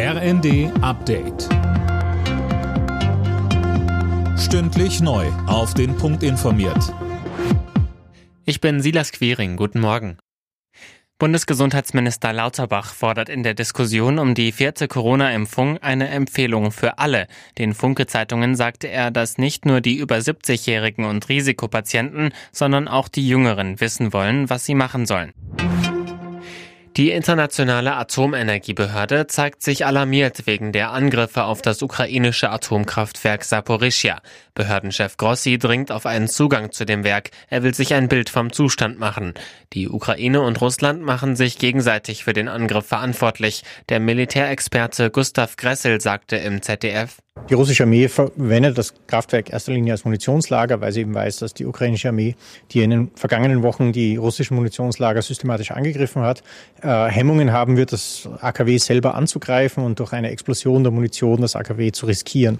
RND Update. Stündlich neu. Auf den Punkt informiert. Ich bin Silas Quiring. Guten Morgen. Bundesgesundheitsminister Lauterbach fordert in der Diskussion um die vierte Corona-Impfung eine Empfehlung für alle. Den Funke-Zeitungen sagte er, dass nicht nur die über 70-Jährigen und Risikopatienten, sondern auch die Jüngeren wissen wollen, was sie machen sollen. Die internationale Atomenergiebehörde zeigt sich alarmiert wegen der Angriffe auf das ukrainische Atomkraftwerk Saporischia. Behördenchef Grossi dringt auf einen Zugang zu dem Werk. Er will sich ein Bild vom Zustand machen. Die Ukraine und Russland machen sich gegenseitig für den Angriff verantwortlich. Der Militärexperte Gustav Gressel sagte im ZDF, die russische Armee verwendet das Kraftwerk erster Linie als Munitionslager, weil sie eben weiß, dass die ukrainische Armee, die in den vergangenen Wochen die russischen Munitionslager systematisch angegriffen hat, äh, Hemmungen haben wird, das AKW selber anzugreifen und durch eine Explosion der Munition das AKW zu riskieren.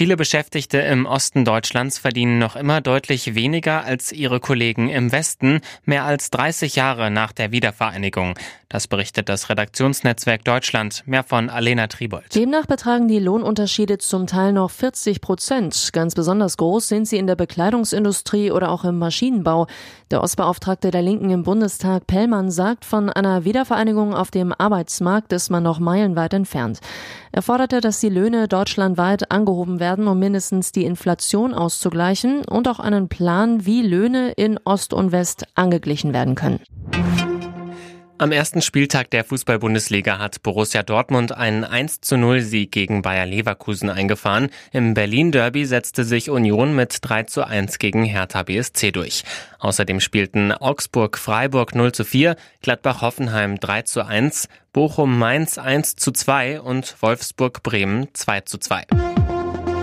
Viele Beschäftigte im Osten Deutschlands verdienen noch immer deutlich weniger als ihre Kollegen im Westen, mehr als 30 Jahre nach der Wiedervereinigung. Das berichtet das Redaktionsnetzwerk Deutschland. Mehr von Alena Tribold. Demnach betragen die Lohnunterschiede zum Teil noch 40 Prozent. Ganz besonders groß sind sie in der Bekleidungsindustrie oder auch im Maschinenbau. Der Ostbeauftragte der Linken im Bundestag, Pellmann, sagt, von einer Wiedervereinigung auf dem Arbeitsmarkt ist man noch meilenweit entfernt. Er forderte, dass die Löhne deutschlandweit angehoben werden, um mindestens die Inflation auszugleichen und auch einen Plan, wie Löhne in Ost und West angeglichen werden können. Am ersten Spieltag der Fußball-Bundesliga hat Borussia Dortmund einen 1 zu 0 Sieg gegen Bayer Leverkusen eingefahren. Im Berlin-Derby setzte sich Union mit 3 zu 1 gegen Hertha BSC durch. Außerdem spielten Augsburg-Freiburg 0 zu 4, Gladbach-Hoffenheim 3 zu 1, Bochum-Mainz 1 zu 2 und Wolfsburg-Bremen 2 zu 2.